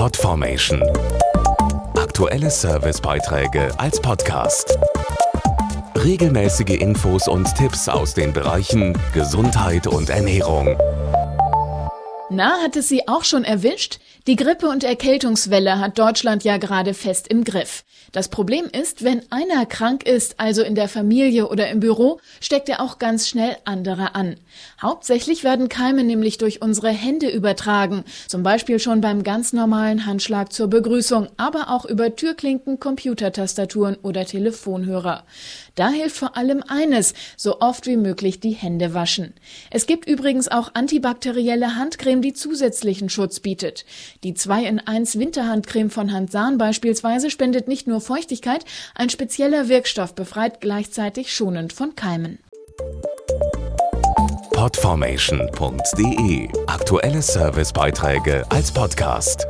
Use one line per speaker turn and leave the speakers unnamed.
Podformation. Aktuelle Servicebeiträge als Podcast. Regelmäßige Infos und Tipps aus den Bereichen Gesundheit und Ernährung.
Na, hat es Sie auch schon erwischt? Die Grippe- und Erkältungswelle hat Deutschland ja gerade fest im Griff. Das Problem ist, wenn einer krank ist, also in der Familie oder im Büro, steckt er auch ganz schnell andere an. Hauptsächlich werden Keime nämlich durch unsere Hände übertragen, zum Beispiel schon beim ganz normalen Handschlag zur Begrüßung, aber auch über Türklinken, Computertastaturen oder Telefonhörer. Da hilft vor allem eines, so oft wie möglich die Hände waschen. Es gibt übrigens auch antibakterielle Handcreme die zusätzlichen Schutz bietet. Die 2 in 1 Winterhandcreme von Hansan beispielsweise spendet nicht nur Feuchtigkeit, ein spezieller Wirkstoff befreit gleichzeitig schonend von Keimen.
Podformation.de Aktuelle Servicebeiträge als Podcast.